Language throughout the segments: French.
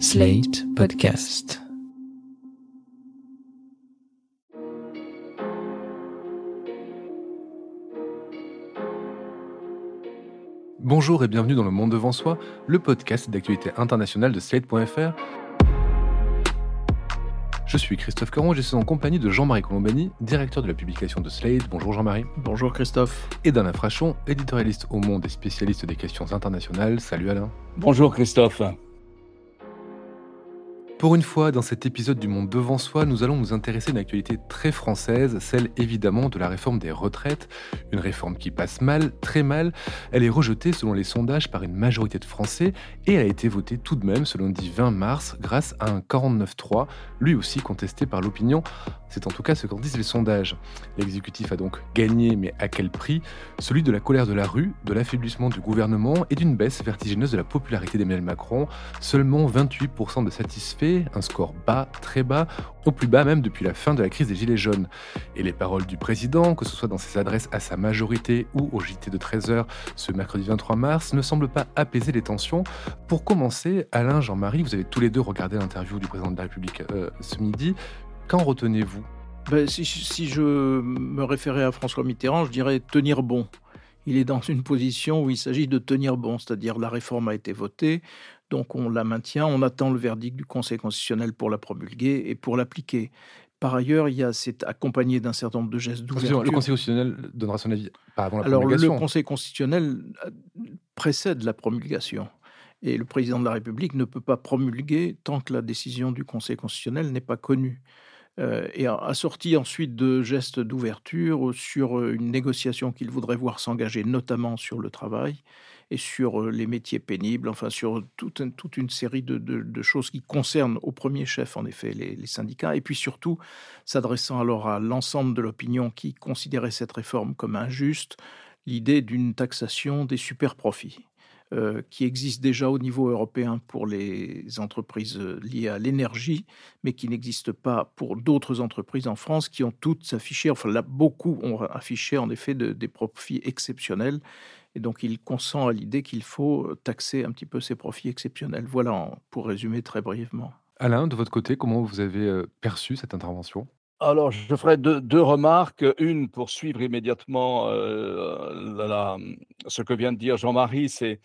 Slate Podcast. Bonjour et bienvenue dans Le Monde Devant Soi, le podcast d'actualité internationale de Slate.fr. Je suis Christophe Caron et je suis en compagnie de Jean-Marie Colombani, directeur de la publication de Slate. Bonjour Jean-Marie. Bonjour Christophe. Et d'Alain Frachon, éditorialiste au Monde et spécialiste des questions internationales. Salut Alain. Bonjour Christophe. Pour une fois, dans cet épisode du Monde devant soi, nous allons nous intéresser à une actualité très française, celle évidemment de la réforme des retraites. Une réforme qui passe mal, très mal. Elle est rejetée selon les sondages par une majorité de Français et a été votée tout de même ce lundi 20 mars grâce à un 49-3, lui aussi contesté par l'opinion. C'est en tout cas ce qu'en disent les sondages. L'exécutif a donc gagné, mais à quel prix? Celui de la colère de la rue, de l'affaiblissement du gouvernement et d'une baisse vertigineuse de la popularité d'Emmanuel Macron. Seulement 28% de satisfaits un score bas, très bas, au plus bas même depuis la fin de la crise des Gilets jaunes. Et les paroles du président, que ce soit dans ses adresses à sa majorité ou au JT de 13h ce mercredi 23 mars, ne semblent pas apaiser les tensions. Pour commencer, Alain, Jean-Marie, vous avez tous les deux regardé l'interview du président de la République euh, ce midi. Qu'en retenez-vous? Ben, si, si, je me référais à François Mitterrand, je dirais tenir bon. Il est dans une position où il s'agit de tenir bon, c'est-à-dire la réforme a été votée, donc on la maintient, on attend le verdict du Conseil constitutionnel pour la promulguer et pour l'appliquer. Par ailleurs, il y a, c'est accompagné d'un certain nombre de gestes d'ouverture. Le Conseil constitutionnel donnera son avis pas avant la Alors, promulgation. le Conseil constitutionnel euh, précède la promulgation. Et le président de la République ne peut pas promulguer tant que la décision du Conseil constitutionnel n'est pas connue. Euh, et assorti ensuite de gestes d'ouverture sur euh, une négociation qu'il voudrait voir s'engager, notamment sur le travail et sur euh, les métiers pénibles, enfin sur toute, une série de, choses qui concernent au premier chef, en effet, les, syndicats, et puis surtout s'adressant alors à l'ensemble de l'opinion qui considérait cette réforme comme injuste, l'idée d'une taxation des super-profits. Euh, qui existe déjà au niveau européen pour les entreprises euh, liées à l'énergie, mais qui n'existe pas pour d'autres entreprises en France qui ont toutes affiché, enfin là, beaucoup ont affiché en effet de, des profits exceptionnels. Et donc il consent à l'idée qu'il faut taxer un petit peu ces profits exceptionnels. Voilà pour résumer très brièvement. Alain, de votre côté, comment vous avez euh, perçu cette intervention? Alors, je ferai deux, deux, remarques. Une pour suivre immédiatement euh, la, la, ce que vient de dire Jean-Marie, c'est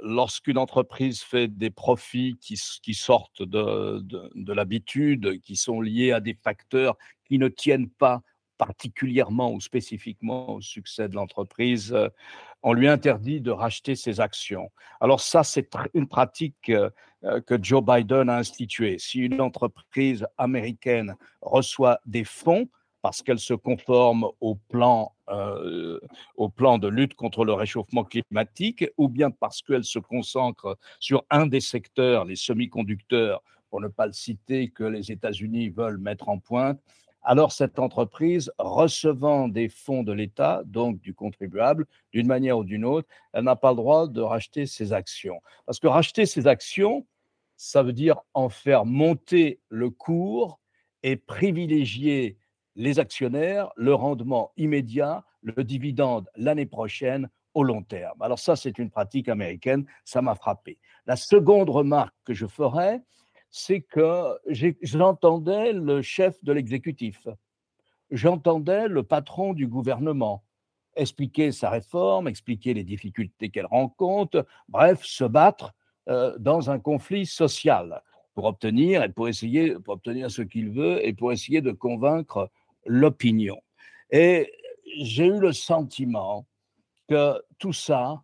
lorsqu'une entreprise fait des profits qui, qui sortent de, de, de l'habitude, qui sont liés à des facteurs qui ne tiennent pas particulièrement ou spécifiquement au succès de l'entreprise, euh, on lui interdit de racheter ses actions. Alors ça, c'est une pratique euh, que Joe Biden a instituée. Si une entreprise américaine reçoit des fonds, parce qu'elle se conforme au plan, euh, au plan de lutte contre le réchauffement climatique, ou bien parce qu'elle se concentre sur un des secteurs, les semi-conducteurs, pour ne pas le citer, que les États-Unis veulent mettre en pointe, alors cette entreprise, recevant des fonds de l'État, donc du contribuable, d'une manière ou d'une autre, elle n'a pas le droit de racheter ses actions. Parce que racheter ses actions, ça veut dire en faire monter le cours et privilégier les actionnaires, le rendement immédiat, le dividende l'année prochaine au long terme. Alors ça, c'est une pratique américaine, ça m'a frappé. La seconde remarque que je ferai, c'est que j'entendais le chef de l'exécutif, j'entendais le patron du gouvernement expliquer sa réforme, expliquer les difficultés qu'elle rencontre, bref, se battre euh, dans un conflit social pour obtenir et pour essayer pour obtenir ce qu'il veut et pour essayer de convaincre l'opinion. Et j'ai eu le sentiment que tout ça,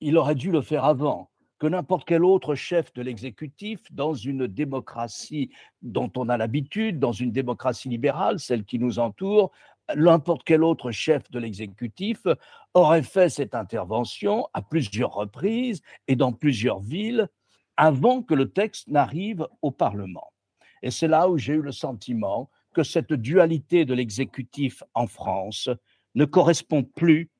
il aurait dû le faire avant que n'importe quel autre chef de l'exécutif dans une démocratie dont on a l'habitude, dans une démocratie libérale, celle qui nous entoure, n'importe quel autre chef de l'exécutif aurait fait cette intervention à plusieurs reprises et dans plusieurs villes avant que le texte n'arrive au Parlement. Et c'est là où j'ai eu le sentiment que cette dualité de l'exécutif en France ne correspond plus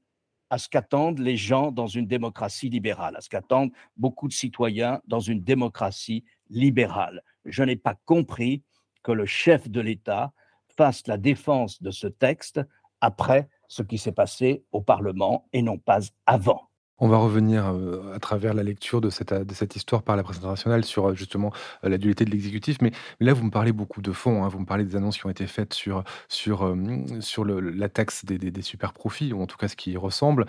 à ce qu'attendent les gens dans une démocratie libérale, à ce qu'attendent beaucoup de citoyens dans une démocratie libérale. Je n'ai pas compris que le chef de l'État fasse la défense de ce texte après ce qui s'est passé au Parlement et non pas avant. On va revenir euh, à travers la lecture de cette, de cette histoire par la presse internationale sur euh, justement euh, la dualité de l'exécutif. Mais, là, vous me parlez beaucoup de fonds. Hein. vous me parlez des annonces qui ont été faites sur, sur, la taxe des, des, super profits, ou en tout cas ce qui y ressemble.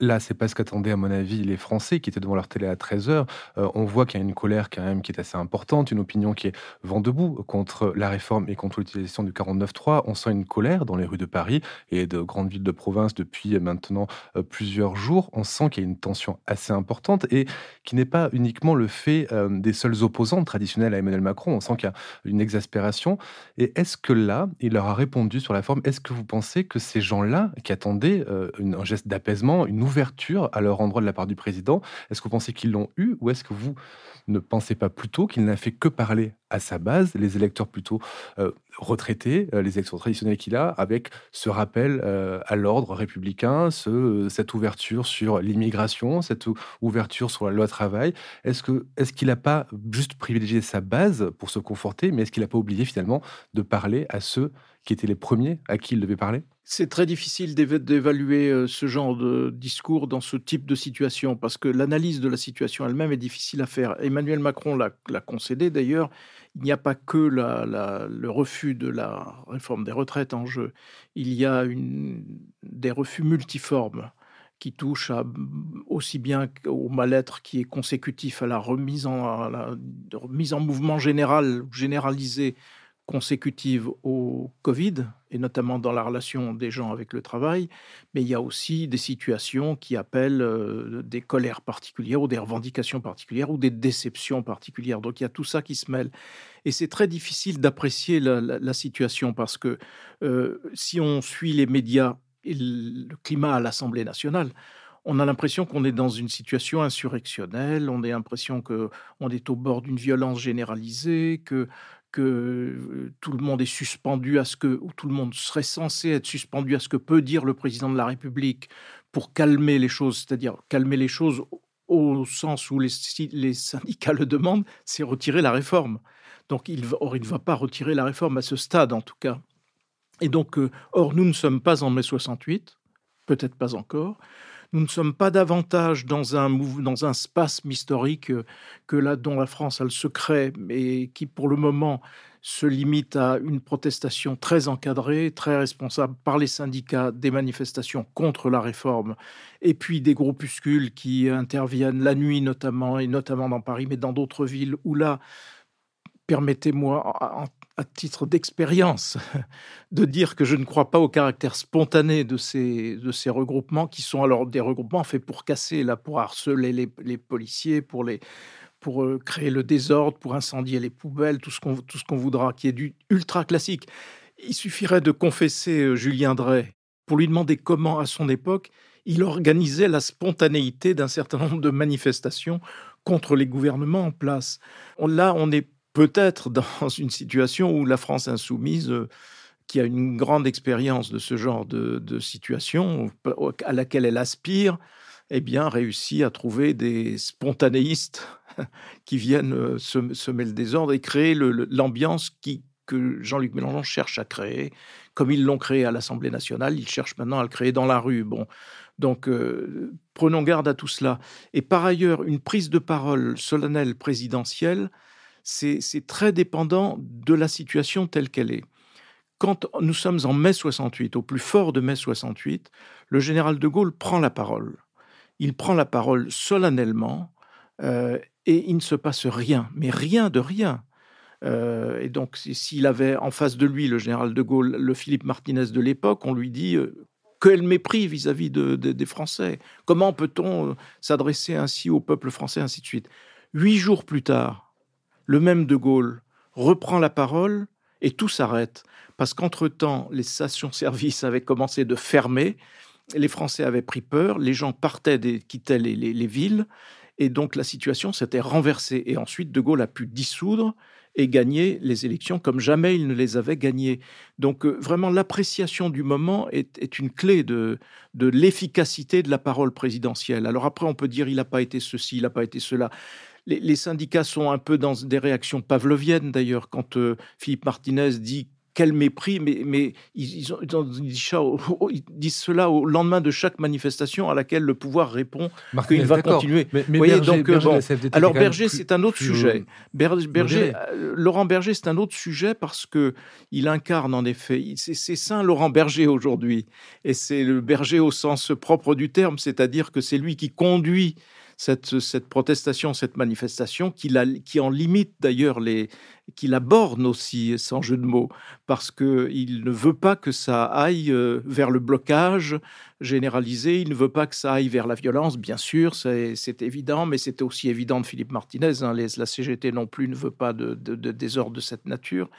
Là, c'est pas ce qu'attendaient, à mon avis, les Français qui étaient devant leur télé à 13h. on voit qu'il y a une colère quand même qui est assez importante, une opinion qui est vent debout contre la réforme et contre l'utilisation du 49.3. On sent une colère dans les rues de Paris et de grandes villes de province depuis maintenant plusieurs jours. On sent qu'il y a une tension assez importante et qui n'est pas uniquement le fait euh, des seuls opposants traditionnels à Emmanuel Macron. On sent qu'il y a une exaspération. Et est-ce que là, il leur a répondu sur la forme? Est-ce que vous pensez que ces gens-là, qui attendaient euh, un geste d'apaisement, une ouverture à leur endroit de la part du président, est-ce que vous pensez qu'ils l'ont eu ou est-ce que vous ne pensez pas plutôt qu'il n'a fait que parler à sa base, les électeurs plutôt euh, retraités, euh, les électeurs traditionnels qu'il a, avec ce rappel euh, à l'ordre républicain, ce, cette ouverture sur l'immigration, cette ouverture sur la loi travail. Est-ce que est-ce qu'il n'a pas juste privilégié sa base pour se conforter, mais est-ce qu'il n'a pas oublié finalement de parler à ceux qui étaient les premiers à qui il devait parler? C'est très difficile d'évaluer euh, ce genre de discours dans ce type de situation parce que l'analyse de la situation elle-même est difficile à faire. Emmanuel Macron l'a concédé d'ailleurs. Il n'y a pas que le refus de la réforme des retraites en jeu. Il y a des refus multiformes qui touchent aussi bien au mal-être qui est consécutif à la remise en, en mouvement général, généralisée consécutives au Covid, et notamment dans la relation des gens avec le travail, mais il y a aussi des situations qui appellent euh, des colères particulières ou des revendications particulières ou des déceptions particulières. Donc il y a tout ça qui se mêle. Et c'est très difficile d'apprécier la, situation parce que euh, si on suit les médias et le climat à l'Assemblée nationale, on a l'impression qu'on est dans une situation insurrectionnelle, on a l'impression qu'on est au bord d'une violence généralisée, que que tout le monde est suspendu à ce que, ou tout le monde serait censé être suspendu à ce que peut dire le président de la République pour calmer les choses, c'est-à-dire calmer les choses au sens où les, syndicats le demandent, c'est retirer la réforme. Donc, or, il ne va pas retirer la réforme à ce stade, en tout cas. Et donc, or, nous ne sommes pas en mai 68, peut-être pas encore. Nous ne sommes pas davantage dans un, dans un spasme historique euh, que là dont la France a le secret, mais qui pour le moment se limite à une protestation très encadrée, très responsable par les syndicats, des manifestations contre la réforme, et puis des groupuscules qui interviennent la nuit notamment, et notamment dans Paris, mais dans d'autres villes où là, permettez-moi, à titre d'expérience, de dire que je ne crois pas au caractère spontané de ces, de ces regroupements, qui sont alors des regroupements faits pour casser, là, pour harceler les, policiers, pour, les, pour euh, créer le désordre, pour incendier les poubelles, tout ce qu'on voudra, qui est du ultra classique. Il suffirait de confesser euh, Julien Drey pour lui demander comment, à son époque, il organisait la spontanéité d'un certain nombre de manifestations contre les gouvernements en place. là, on est peut-être dans une situation où la France insoumise, euh, qui a une grande expérience de ce genre de, situation, à laquelle elle aspire, eh bien, réussit à trouver des spontanéistes qui viennent euh, semer le désordre et créer l'ambiance que Jean-Luc Mélenchon cherche à créer, comme ils l'ont créé à l'Assemblée nationale, ils cherchent maintenant à le créer dans la rue. Bon, donc euh, prenons garde à tout cela. Et par ailleurs, une prise de parole solennelle présidentielle c'est très dépendant de la situation telle qu'elle est. Quand nous sommes en mai 68, au plus fort de mai 68, le général de Gaulle prend la parole. Il prend la parole solennellement euh, et il ne se passe rien, mais rien de rien. Euh, et donc, s'il avait en face de lui le général de Gaulle, le Philippe Martinez de l'époque, on lui dit euh, quel mépris vis-à-vis des Français. Comment peut-on s'adresser ainsi au peuple français, ainsi de suite? Huit jours plus tard, le même De Gaulle reprend la parole et tout s'arrête. Parce qu'entre-temps, les stations-service avaient commencé de fermer, les Français avaient pris peur, les gens partaient, et quittaient les, villes, et donc la situation s'était renversée. Et ensuite, De Gaulle a pu dissoudre et gagner les élections comme jamais il ne les avait gagnées. Donc euh, vraiment, l'appréciation du moment est, une clé de, de l'efficacité de la parole présidentielle. Alors après, on peut dire il n'a pas été ceci, il n'a pas été cela les, syndicats sont un peu dans des réactions pavloviennes d'ailleurs. Quand euh, Philippe Martinez dit quel mépris, mais, mais ils, ont, ils, disent cela au lendemain de chaque manifestation à laquelle le pouvoir répond qu'il va continuer. Mais, Berger, donc, alors Berger, c'est un autre sujet. Berger, euh, Laurent Berger, c'est un autre sujet parce que il incarne en effet, c'est Saint Laurent Berger aujourd'hui, et c'est le Berger au sens propre du terme, c'est-à-dire que c'est lui qui conduit cette, protestation, cette manifestation, qui, la, en limite d'ailleurs les, qui la borne aussi, sans jeu de mots, parce qu'il ne veut pas que ça aille euh, vers le blocage généralisé, il ne veut pas que ça aille vers la violence, bien sûr, c'est évident, mais c'était aussi évident de Philippe Martinez. Hein, la CGT non plus ne veut pas de, de, désordre de cette nature.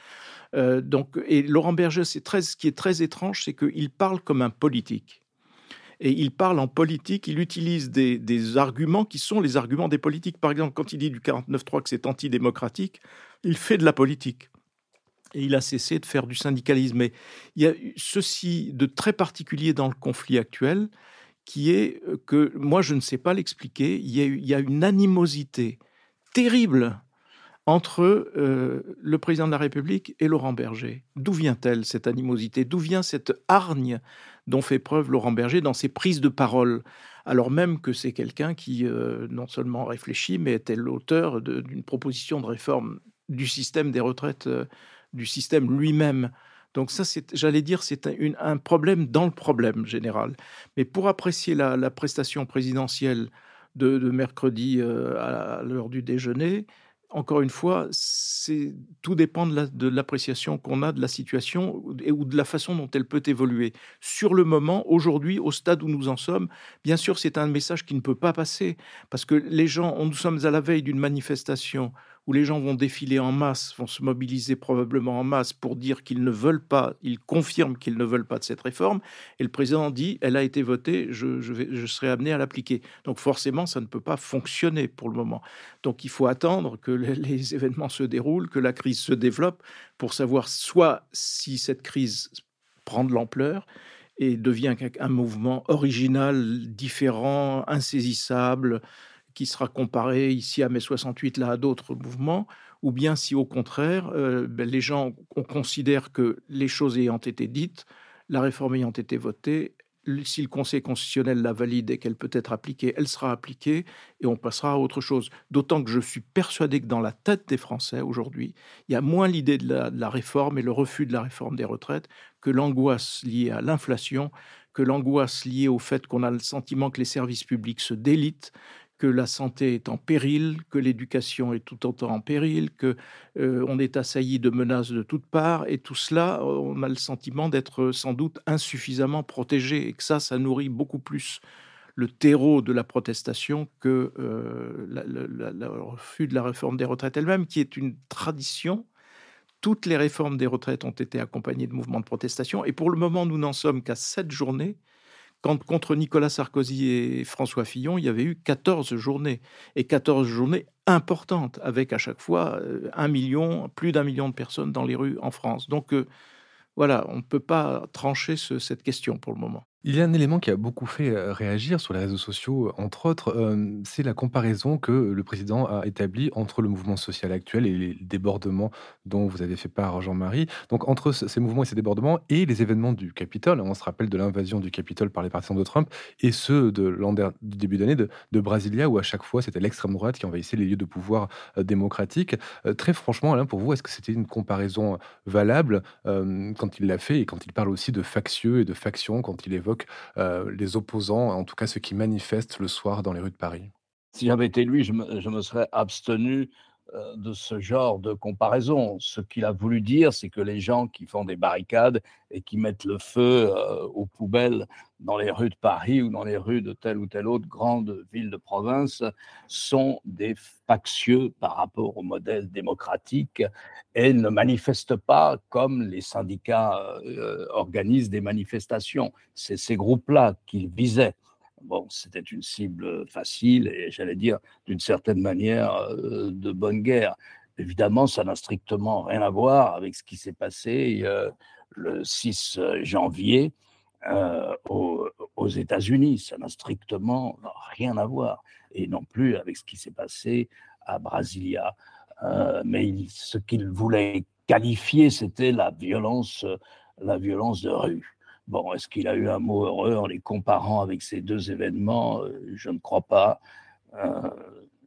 Euh, donc, et Laurent Berger, c'est ce qui est très étrange, c'est qu'il parle comme un politique et il parle en politique, il utilise des, arguments qui sont les arguments des politiques. Par exemple, quand il dit du 49.3 que c'est antidémocratique, il fait de la politique. Et il a cessé de faire du syndicalisme. Mais il y a ceci de très particulier dans le conflit actuel, qui est que moi, je ne sais pas l'expliquer. Il, y a une animosité terrible entre euh, le président de la République et Laurent Berger. D'où vient-elle cette animosité? D'où vient cette hargne dont fait preuve Laurent Berger dans ses prises de parole? Alors même que c'est quelqu'un qui euh, non seulement réfléchit, mais était l'auteur d'une proposition de réforme du système des retraites, euh, du système lui-même. Donc ça, j'allais dire, c'est un, problème dans le problème général. Mais pour apprécier la, prestation présidentielle de, mercredi à l'heure du déjeuner, encore une fois, c'est tout dépend de l'appréciation qu'on a de la situation et ou de la façon dont elle peut évoluer. Sur le moment, aujourd'hui, au stade où nous en sommes, bien sûr, c'est un message qui ne peut pas passer parce que les gens, nous sommes à la veille d'une manifestation où les gens vont défiler en masse, vont se mobiliser probablement en masse pour dire qu'ils ne veulent pas, ils confirment qu'ils ne veulent pas de cette réforme, et le président dit, elle a été votée, je, serai amené à l'appliquer. Donc forcément, ça ne peut pas fonctionner pour le moment. Donc il faut attendre que les, les événements se déroulent, que la crise se développe, pour savoir soit si cette crise prend de l'ampleur, et devient un mouvement original, différent, insaisissable, qui sera comparé ici à mai 68, là à d'autres mouvements, ou bien si au contraire, euh, ben, les gens on considère que les choses ayant été dites, la réforme ayant été votée, si le Conseil constitutionnel la valide et qu'elle peut être appliquée, elle sera appliquée et on passera à autre chose. D'autant que je suis persuadé que dans la tête des Français aujourd'hui, il y a moins l'idée de, de la, réforme et le refus de la réforme des retraites que l'angoisse liée à l'inflation, que l'angoisse liée au fait qu'on a le sentiment que les services publics se délitent, que la santé est en péril, que l'éducation est tout autant en péril, que euh, on est assailli de menaces de toutes parts, et tout cela, on a le sentiment d'être sans doute insuffisamment protégé, et que ça, ça nourrit beaucoup plus le terreau de la protestation que euh, le refus de la réforme des retraites elle-même, qui est une tradition. Toutes les réformes des retraites ont été accompagnées de mouvements de protestation, et pour le moment, nous n'en sommes qu'à sept journées quand contre Nicolas Sarkozy et François Fillon, il y avait eu 14 journées, et 14 journées importantes, avec à chaque fois euh, plus d'un million de personnes dans les rues en France. Donc euh, voilà, on ne peut pas trancher cette question pour le moment. Il y a un élément qui a beaucoup fait réagir sur les réseaux sociaux, entre autres, c'est la comparaison que le président a établie entre le mouvement social actuel et les débordements dont vous avez fait part, Jean-Marie. Donc entre ces mouvements et ces débordements et les événements du Capitole, on se rappelle de l'invasion du Capitole par les partisans de Trump et ceux de l'an du début d'année de, Brasilia, où à chaque fois c'était l'extrême droite qui envahissait les lieux de pouvoir démocratiques. très franchement, Alain, pour vous, est-ce que c'était une comparaison valable quand il l'a fait et quand il parle aussi de factieux et de factions, quand il évoque euh, les opposants, en tout cas ceux qui manifestent le soir dans les rues de Paris. Si j'avais été lui, je me, serais abstenu de ce genre de comparaison. Ce qu'il a voulu dire, c'est que les gens qui font des barricades et qui mettent le feu euh, aux poubelles dans les rues de Paris ou dans les rues de telle ou telle autre grande ville de province sont des factieux par rapport au modèle démocratique et ne manifestent pas comme les syndicats euh, organisent des manifestations. C'est ces groupes-là qu'ils visaient. Bon, c'était une cible facile et j'allais dire d'une certaine manière euh, de bonne guerre. Évidemment, ça n'a strictement rien à voir avec ce qui s'est passé euh, le 6 janvier euh, aux, États-Unis. Ça n'a strictement rien à voir. Et non plus avec ce qui s'est passé à Brasilia. Euh, mais ce qu'il voulait qualifié, c'était la violence, la violence de rue. Bon, est-ce qu'il a eu un mot heureux en les comparant avec ces deux événements? Je ne crois pas.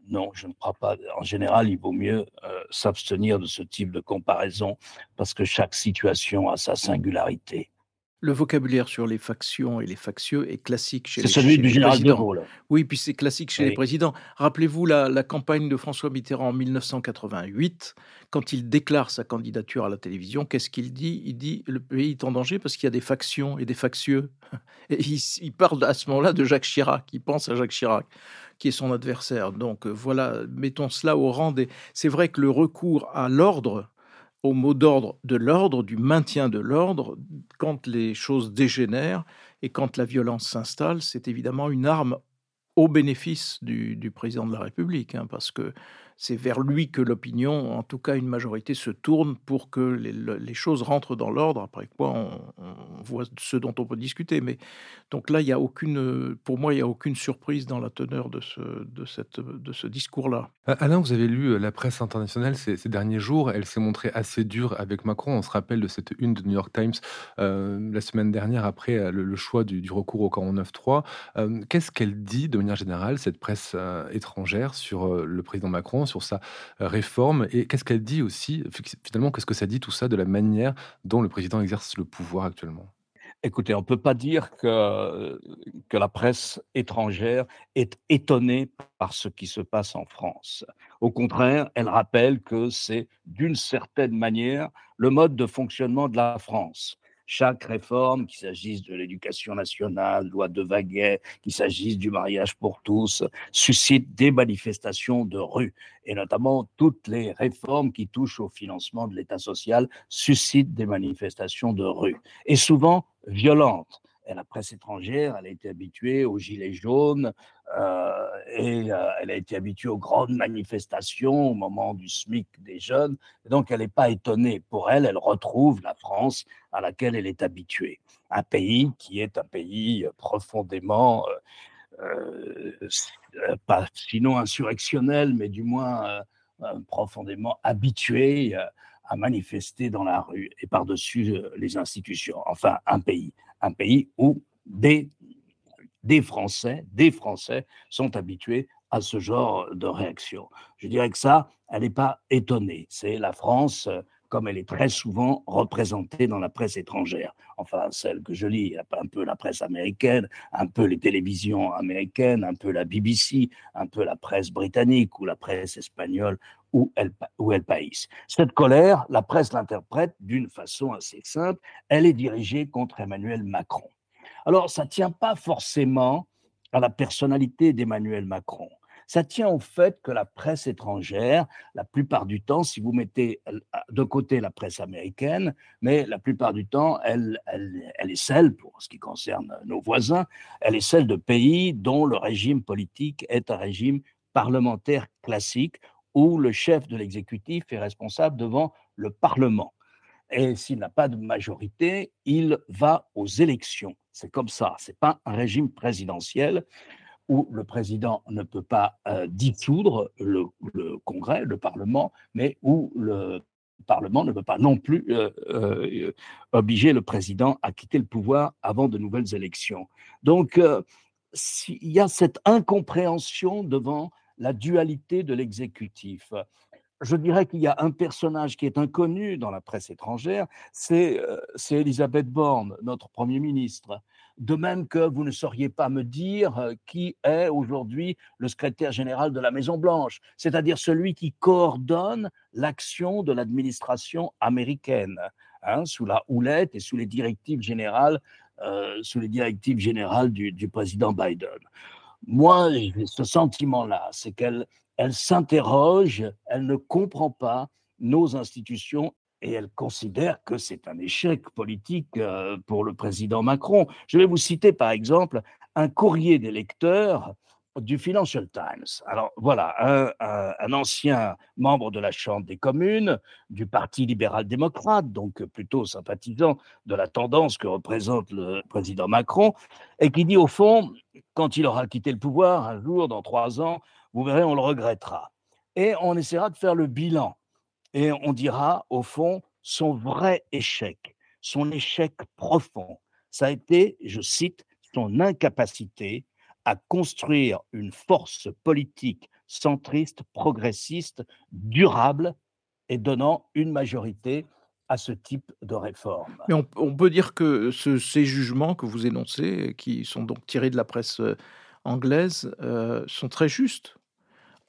non, je ne crois pas. En général, il vaut mieux s'abstenir de ce type de comparaison parce que chaque situation a sa singularité. Le vocabulaire sur les factions et les factieux est classique chez, les, celui du général de Gaulle. Oui, puis c'est classique chez les présidents. Rappelez-vous la, campagne de François Mitterrand en 1988, quand il déclare sa candidature à la télévision, qu'est-ce qu'il dit? Il dit le pays est en danger parce qu'il y a des factions et des factieux. Et il, parle à ce moment-là de Jacques Chirac. Il pense à Jacques Chirac, qui est son adversaire. Donc euh, voilà, mettons cela au rang des. C'est vrai que le recours à l'ordre au mot d'ordre de l'ordre, du maintien de l'ordre, quand les choses dégénèrent et quand la violence s'installe, c'est évidemment une arme au bénéfice du, président de la République, hein, parce que c'est vers lui que l'opinion, en tout cas une majorité, se tourne pour que les, choses rentrent dans l'ordre, après quoi on, voit ce dont on peut discuter. Mais donc là, il y a aucune, pour moi, il n'y a aucune surprise dans la teneur de ce, discours-là. Alain, vous avez lu euh, la presse internationale ces, derniers jours, elle s'est montrée assez dure avec Macron. On se rappelle de cette une de New York Times euh, la semaine dernière après euh, le, choix du, recours au 49.3. Euh, Qu'est-ce qu'elle dit de manière générale, cette presse étrangère, sur le président Macron sur sa euh, réforme? Et qu'est-ce qu'elle dit aussi finalement qu'est-ce que ça dit tout ça de la manière dont le président exerce le pouvoir actuellement? Écoutez, on ne peut pas dire que, que la presse étrangère est étonnée par ce qui se passe en France. Au contraire, elle rappelle que c'est d'une certaine manière le mode de fonctionnement de la France chaque réforme, qu'il s'agisse de l'éducation nationale, loi de Vaguet, qu'il s'agisse du mariage pour tous, suscite des manifestations de rue. Et notamment, toutes les réformes qui touchent au financement de l'État social suscitent des manifestations de rue. Et souvent violentes la presse étrangère, elle a été habituée aux gilets jaunes euh, et euh, elle a été habituée aux grandes manifestations au moment du SMIC des jeunes. donc, elle n'est pas étonnée. Pour elle, elle retrouve la France à laquelle elle est habituée. Un pays qui est un pays profondément, euh, pas sinon insurrectionnel, mais du moins profondément habitué à manifester dans la rue et par-dessus les institutions. Enfin, un pays un pays où des, Français, des Français sont habitués à ce genre de réaction. Je dirais que ça, elle n'est pas étonnée. C'est la France comme elle est très souvent représentée dans la presse étrangère. Enfin, celle que je lis, un peu la presse américaine, un peu les télévisions américaines, un peu la BBC, un peu la presse britannique ou la presse espagnole ou El, ou. Cette colère, la presse l'interprète d'une façon assez simple. Elle est dirigée contre Emmanuel Macron. Alors, ça ne tient pas forcément à la personnalité d'Emmanuel Macron ça tient au fait que la presse étrangère, la plupart du temps, si vous mettez de côté la presse américaine, mais la plupart du temps, elle, est celle, pour ce qui concerne nos voisins, elle est celle de pays dont le régime politique est un régime parlementaire classique où le chef de l'exécutif est responsable devant le Parlement. Et s'il n'a pas de majorité, il va aux élections. C'est comme ça. C'est pas un régime présidentiel où le président ne peut pas euh, dissoudre le, Congrès, le Parlement, mais où le Parlement ne peut pas non plus euh, euh, obliger le président à quitter le pouvoir avant de nouvelles élections. Donc, il y a cette incompréhension devant la dualité de l'exécutif. Je dirais qu'il y a un personnage qui est inconnu dans la presse étrangère, c'est Elisabeth Borne, notre Premier ministre de même que vous ne sauriez pas me dire euh, qui est aujourd'hui le secrétaire général de la Maison-Blanche, c'est-à-dire celui qui coordonne l'action de l'administration américaine, hein, sous la houlette et sous les directives générales, euh, sous les directives générales du, président Biden. Moi, ce sentiment-là, c'est qu'elle elle s'interroge, elle ne comprend pas nos institutions et elle considère que c'est un échec politique euh, pour le président Macron. Je vais vous citer par exemple un courrier des du Financial Times. Alors voilà, un, ancien membre de la Chambre des communes, du Parti libéral-démocrate, donc plutôt sympathisant de la tendance que représente le président Macron, et qui dit au fond, quand il aura quitté le pouvoir un jour, dans trois ans, vous verrez, on le regrettera. Et on essaiera de faire le bilan et on dira, au fond, son vrai échec, son échec profond, ça a été, je cite, son incapacité à construire une force politique centriste, progressiste, durable et donnant une majorité à ce type de réforme. Mais on, peut dire que ces jugements que vous énoncez, qui sont donc tirés de la presse euh, anglaise, euh, sont très justes.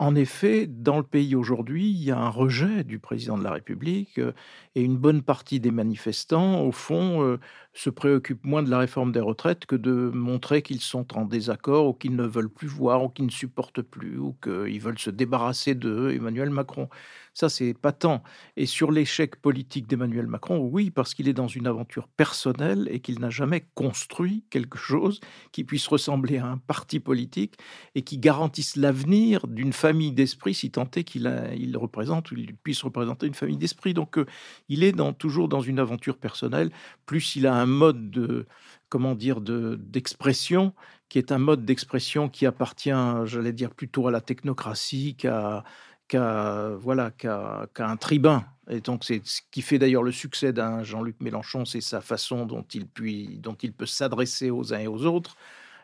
En effet, dans le pays aujourd'hui, il y a un rejet du président de la République euh, et une bonne partie des manifestants, au fond, euh, se préoccupent moins de la réforme des retraites que de montrer qu'ils sont en désaccord ou qu'ils ne veulent plus voir ou qu'ils ne supportent plus ou qu'ils veulent se débarrasser de Emmanuel Macron. Ça, c'est patent. Et sur l'échec politique d'Emmanuel Macron, oui, parce qu'il est dans une aventure personnelle et qu'il n'a jamais construit quelque chose qui puisse ressembler à un parti politique et qui garantisse l'avenir d'une famille d'esprit, si tant est qu'il il représente ou puisse représenter une famille d'esprit. Donc, euh, il est toujours dans une aventure personnelle. Plus il a un mode de comment dire d'expression qui est un mode d'expression qui appartient, j'allais dire plutôt à la technocratie qu'à qu'à voilà qu'à un tribun. Et donc c'est ce qui fait d'ailleurs le succès d'un Jean-Luc Mélenchon, c'est sa façon dont il, puis, dont il peut s'adresser aux uns et aux autres.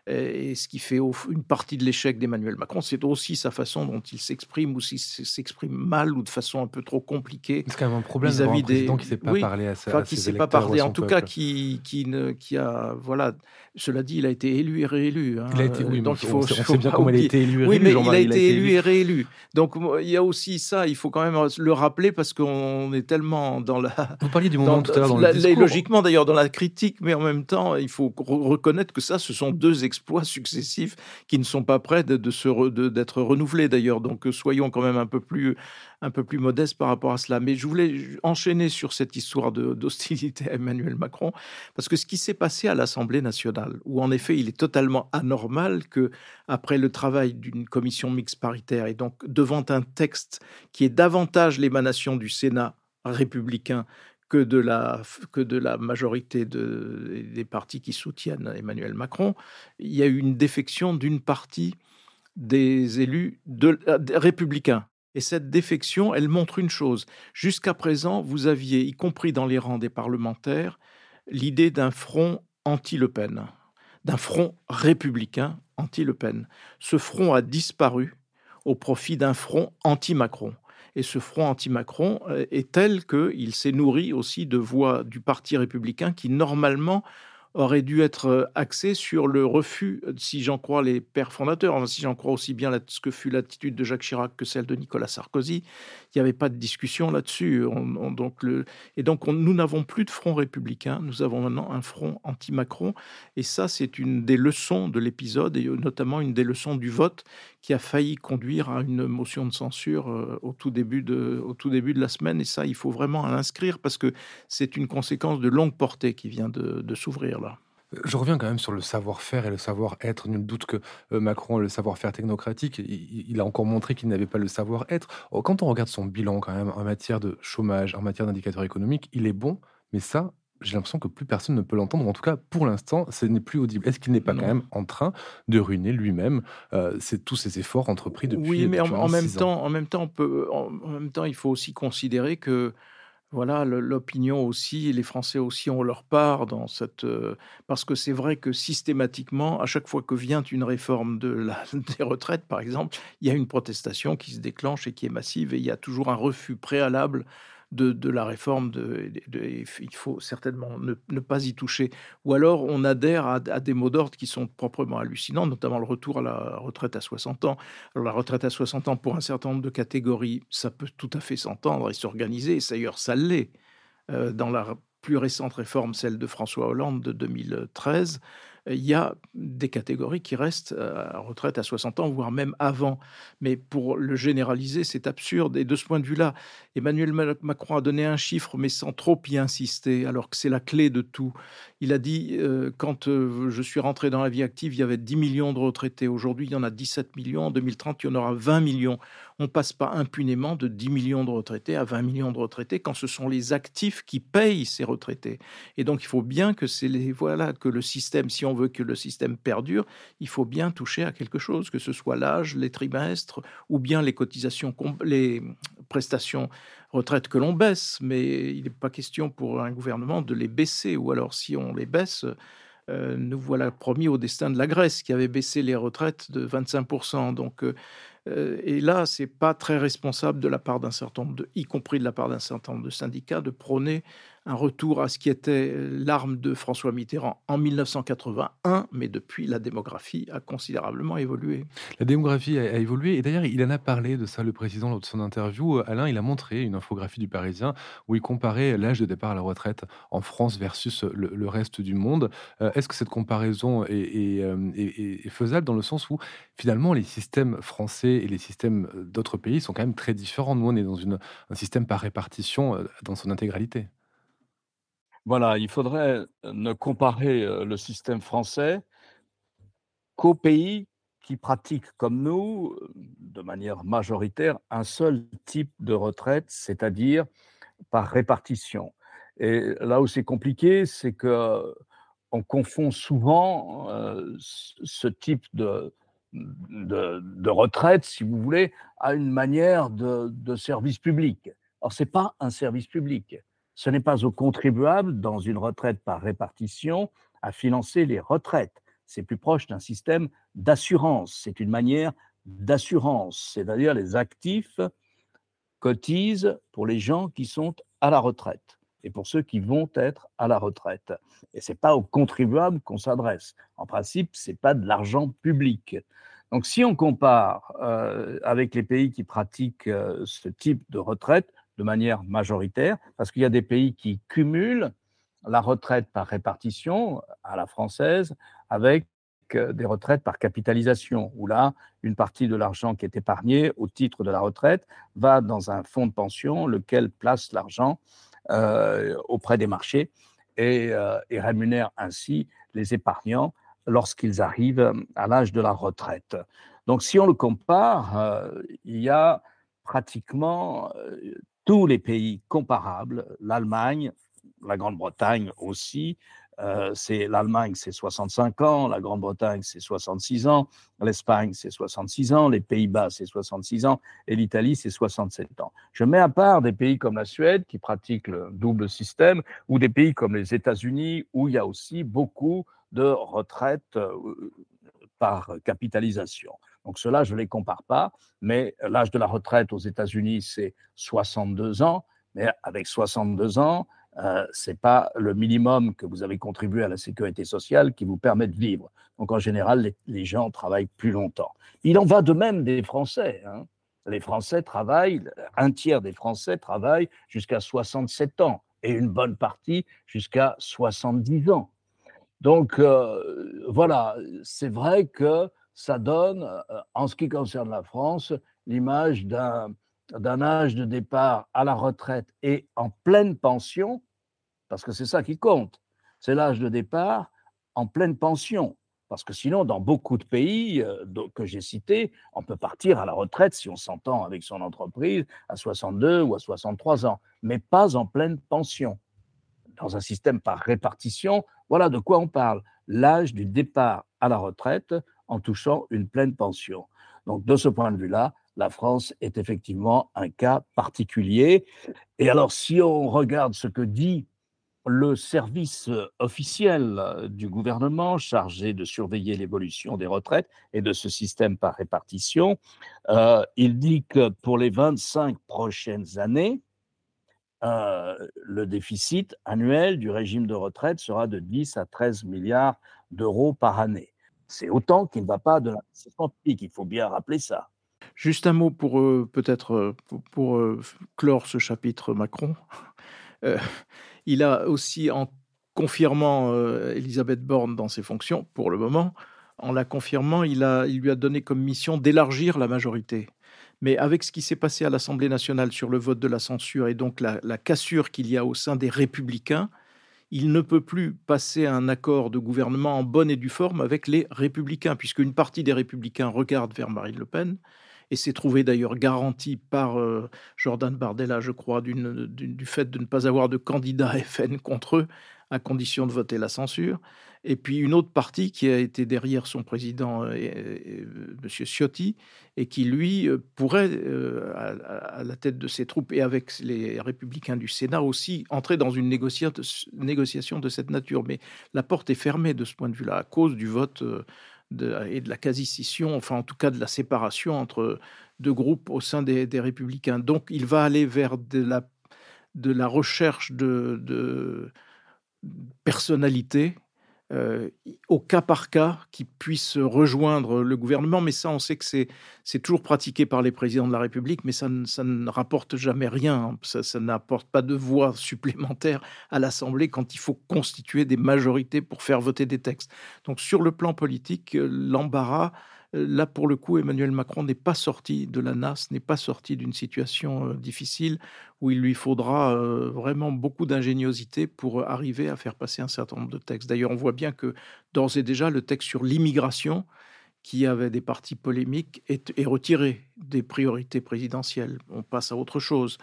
Et ce qui fait une partie de l'échec d'Emmanuel Macron, c'est aussi sa façon dont il s'exprime ou s'il s'exprime mal ou de façon un peu trop compliquée. C'est quand même un problème vis-à-vis des qui ne sait pas parler à, sa, qui sait pas parler, en tout cas qui, qui, ne, qui a voilà. Cela dit, il a été élu et réélu. Hein. Il a été, oui, donc il faut, on sait, bien comment il a été élu et réélu. Oui, mais il a été élu et réélu. Donc il y a aussi ça, il faut quand même le rappeler parce qu'on est tellement dans la. Vous parliez du moment tout à l'heure dans le discours. Logiquement d'ailleurs dans la critique, mais en même temps, il faut reconnaître que ça, ce sont deux exploits successifs qui ne sont pas prêts d'être de, renouvelés d'ailleurs. Donc euh, soyons quand même un peu plus un peu plus modestes par rapport à cela. Mais je voulais enchaîner sur cette histoire d'hostilité à Emmanuel Macron parce que ce qui s'est passé à l'Assemblée nationale, où en effet il est totalement anormal que après le travail d'une commission mixte paritaire et donc devant un texte qui est davantage l'émanation du Sénat républicain que de la, que de la majorité de, des partis qui soutiennent Emmanuel Macron, il y a eu une défection d'une partie des élus de, euh, républicains. Et cette défection, elle montre une chose. Jusqu'à présent, vous aviez, y compris dans les rangs des parlementaires, l'idée d'un front anti-Le Pen, d'un front républicain anti-Le Pen. Ce front a disparu au profit d'un front anti-Macron. Et ce front anti-Macron euh, est tel qu'il s'est nourri aussi de voix du Parti républicain qui, normalement, aurait dû être euh, axé sur le refus, euh, si j'en crois les pères fondateurs, si j'en crois aussi bien ce que fut l'attitude de Jacques Chirac que celle de Nicolas Sarkozy. Il n'y avait pas de discussion là-dessus. donc le, et donc nous n'avons plus de front républicain, nous avons maintenant un front anti-Macron. Et ça, c'est une des leçons de l'épisode, et notamment une des leçons du vote qui a failli conduire à une motion de censure euh, au tout début de, au tout début de la semaine. Et ça, il faut vraiment l'inscrire parce que c'est une conséquence de longue portée qui vient de s'ouvrir. Je reviens quand même sur le savoir-faire et le savoir-être. Nul doute que euh, Macron a le savoir-faire technocratique. Il, a encore montré qu'il n'avait pas le savoir-être. Oh, quand on regarde son bilan quand même en matière de chômage, en matière d'indicateurs économiques, il est bon. Mais ça, j'ai l'impression que plus personne ne peut l'entendre. En tout cas, pour l'instant, ce n'est plus audible. Est-ce qu'il n'est pas quand même en train de ruiner lui-même euh, tous ses efforts entrepris depuis Oui, mais en, même temps, en même temps, on peut, en même temps, il faut aussi considérer que voilà, l'opinion aussi, les Français aussi ont leur part dans cette. Euh, parce que c'est vrai que systématiquement, à chaque fois que vient une réforme de la, des retraites, par exemple, il y a une protestation qui se déclenche et qui est massive, et il y a toujours un refus préalable de, la réforme. Il faut certainement ne, pas y toucher. Ou alors on adhère à, des mots d'ordre qui sont proprement hallucinants, notamment le retour à la retraite à 60 ans. Alors la retraite à 60 ans, pour un certain nombre de catégories, ça peut tout à fait s'entendre et s'organiser. D'ailleurs, ça l'est. Euh, dans la plus récente réforme, celle de François Hollande de 2013, il y a des catégories qui restent euh, à retraite à 60 ans, voire même avant. Mais pour le généraliser, c'est absurde. Et de ce point de vue-là, Emmanuel Macron a donné un chiffre, mais sans trop y insister, alors que c'est la clé de tout. Il a dit, euh, quand euh, je suis rentré dans la vie active, il y avait 10 millions de retraités. Aujourd'hui, il y en a 17 millions. En 2030, il y en aura 20 millions. On passe pas impunément de 10 millions de retraités à 20 millions de retraités quand ce sont les actifs qui payent ces retraités. Et donc, il faut bien que c'est les voilà que le système, si on veut que le système perdure, il faut bien toucher à quelque chose, que ce soit l'âge, les trimestres ou bien les cotisations, les prestations retraite que l'on baisse, mais il n'est pas question pour un gouvernement de les baisser, ou alors si on les baisse, euh, nous voilà promis au destin de la Grèce, qui avait baissé les retraites de 25%. Donc, euh, et là, c'est pas très responsable de la part d'un certain nombre, de, y compris de la part d'un certain nombre de syndicats, de prôner un retour à ce qui était l'arme de François Mitterrand en 1981, mais depuis, la démographie a considérablement évolué. La démographie a, évolué, et d'ailleurs, il en a parlé de ça, le président, lors de son interview. Alain, il a montré une infographie du Parisien où il comparait l'âge de départ à la retraite en France versus le, reste du monde. Euh, est-ce que cette comparaison est, euh, est, faisable dans le sens où, finalement, les systèmes français et les systèmes d'autres pays sont quand même très différents? Nous, on est dans un système par répartition euh, dans son intégralité. Voilà, il faudrait ne comparer le système français qu'aux pays qui pratiquent comme nous, de manière majoritaire, un seul type de retraite, c'est-à-dire par répartition. Et là où c'est compliqué, c'est que on confond souvent ce type de, retraite, si vous voulez, à une manière de, de service public. Or, ce n'est pas un service public ce n'est pas aux contribuables, dans une retraite par répartition, à financer les retraites. C'est plus proche d'un système d'assurance. C'est une manière d'assurance, c'est-à-dire les actifs cotisent pour les gens qui sont à la retraite et pour ceux qui vont être à la retraite. Et ce n'est pas aux contribuables qu'on s'adresse. En principe, ce n'est pas de l'argent public. Donc si on compare euh, avec les pays qui pratiquent euh, ce type de retraite, de manière majoritaire, parce qu'il y a des pays qui cumulent la retraite par répartition à la française avec euh, des retraites par capitalisation, où là, une partie de l'argent qui est épargné au titre de la retraite va dans un fonds de pension, lequel place l'argent euh, auprès des marchés euh, et, rémunère ainsi les épargnants lorsqu'ils arrivent à l'âge de la retraite. Donc, si on le compare, il y a pratiquement tous les pays comparables, l'Allemagne, la Grande-Bretagne aussi, euh, c'est l'Allemagne, c'est 65 ans, la Grande-Bretagne, c'est 66 ans, l'Espagne, c'est 66 ans, les Pays-Bas, c'est 66 ans, et l'Italie, c'est 67 ans. Je mets à part des pays comme la Suède, qui pratiquent le double système, ou des pays comme les États-Unis, où il y a aussi beaucoup de retraites euh, par capitalisation. Donc cela, je ne les compare pas, mais l'âge de la retraite aux États-Unis, c'est 62 ans, mais avec 62 ans, euh, ce n'est pas le minimum que vous avez contribué à la sécurité sociale qui vous permet de vivre. Donc en général, les, gens travaillent plus longtemps. Il en va de même des Français. Hein. Les Français travaillent, un tiers des Français travaillent jusqu'à 67 ans et une bonne partie jusqu'à 70 ans. Donc euh, voilà, c'est vrai que ça donne, euh, en ce qui concerne la France, l'image d'un âge de départ à la retraite et en pleine pension, parce que c'est ça qui compte, c'est l'âge de départ en pleine pension. Parce que sinon, dans beaucoup de pays euh, que j'ai cités, on peut partir à la retraite si on s'entend avec son entreprise à 62 ou à 63 ans, mais pas en pleine pension. Dans un système par répartition, voilà de quoi on parle. L'âge du départ à la retraite en touchant une pleine pension. Donc, de ce point de vue-là, la France est effectivement un cas particulier. Et alors, si on regarde ce que dit le service officiel du gouvernement chargé de surveiller l'évolution des retraites et de ce système par répartition, euh, il dit que pour les 25 prochaines années, euh, le déficit annuel du régime de retraite sera de 10 à 13 milliards d'euros par année c'est autant qu'il ne va pas de l'investissement public. Il faut bien rappeler ça. Juste un mot pour euh, peut-être euh, pour, euh, clore ce chapitre Macron. il a aussi, en confirmant Elisabeth Borne dans ses fonctions, pour le moment, en la confirmant, il, a, il lui a donné comme mission d'élargir la majorité. Mais avec ce qui s'est passé à l'Assemblée nationale sur le vote de la censure et donc la cassure qu'il y a au sein des républicains, il ne peut plus passer un accord de gouvernement en bonne et due forme avec les républicains, puisque une partie des républicains regarde vers Marine Le Pen, et s'est trouvé d'ailleurs garanti par euh, Jordan Bardella, je crois, du fait de ne pas avoir de candidat FN contre eux, à condition de voter la censure. Et puis une autre partie qui a été derrière son président, euh, M. Ciotti, et qui, lui, pourrait, à, la tête de ses troupes et avec les républicains du Sénat aussi, entrer dans une négociation de cette nature. Mais la porte est fermée de ce point de vue-là, à cause du vote et de la quasi-scission, enfin en tout cas de la séparation entre deux groupes au sein des, républicains. Donc il va aller vers de la, de la recherche de personnalité euh, au cas par cas qui puissent rejoindre le gouvernement. Mais ça, on sait que c'est toujours pratiqué par les présidents de la République, mais ça, ça ne rapporte jamais rien. Ça, ça n'apporte pas de voix supplémentaire à l'Assemblée quand il faut constituer des majorités pour faire voter des textes. Donc sur le plan politique, l'embarras Là, pour le coup, Emmanuel Macron n'est pas sorti de la NAS, n'est pas sorti d'une situation euh, difficile où il lui faudra euh, vraiment beaucoup d'ingéniosité pour arriver à faire passer un certain nombre de textes. D'ailleurs, on voit bien que d'ores et déjà, le texte sur l'immigration, qui avait des parties polémiques, est, retiré des priorités présidentielles. On passe à autre chose.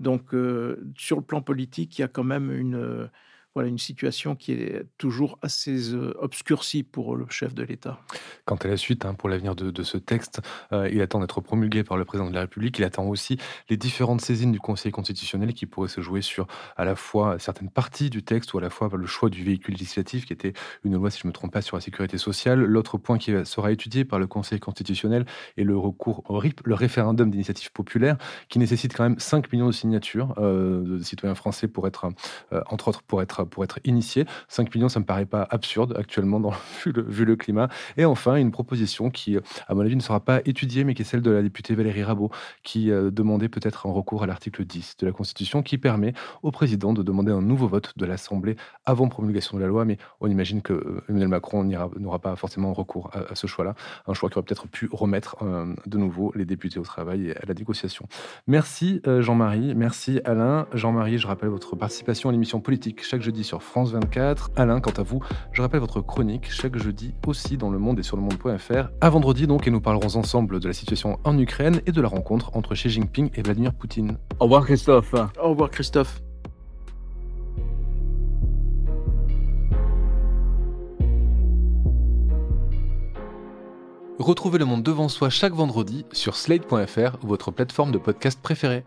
Donc, euh, sur le plan politique, il y a quand même une voilà une situation qui est toujours assez euh, obscurcie pour le chef de l'État. Quant à la suite, hein, pour l'avenir de, ce texte, euh, il attend d'être promulgué par le président de la République. Il attend aussi les différentes saisines du Conseil constitutionnel qui pourraient se jouer sur à la fois certaines parties du texte ou à la fois le choix du véhicule législatif, qui était une loi, si je ne me trompe pas, sur la sécurité sociale. L'autre point qui sera étudié par le Conseil constitutionnel est le recours au RIP, le référendum d'initiative populaire, qui nécessite quand même 5 millions de signatures euh, de citoyens français pour être, entre autres, pour être pour être initié. 5 millions, ça me paraît pas absurde actuellement dans, vu, le, vu le climat. Et enfin, une proposition qui, à mon avis, ne sera pas étudiée, mais qui est celle de la députée Valérie Rabault, qui euh, demandait peut-être un recours à l'article 10 de la Constitution, qui permet au président de demander un nouveau vote de l'Assemblée avant promulgation de la loi. Mais on imagine que euh, Emmanuel Macron n'aura pas forcément recours à, ce choix-là. Un choix qui aurait peut-être pu remettre euh, de nouveau les députés au travail et à la négociation. Merci Jean-Marie, merci Alain. Jean-Marie, je rappelle votre participation à l'émission politique chaque jeudi sur France 24. Alain, quant à vous, je rappelle votre chronique chaque jeudi aussi dans Le Monde et sur le monde.fr. À vendredi donc, et nous parlerons ensemble de la situation en Ukraine et de la rencontre entre Xi Jinping et Vladimir Poutine. Au revoir Christophe. Au revoir Christophe. Retrouvez le monde devant soi chaque vendredi sur slate.fr ou votre plateforme de podcast préférée.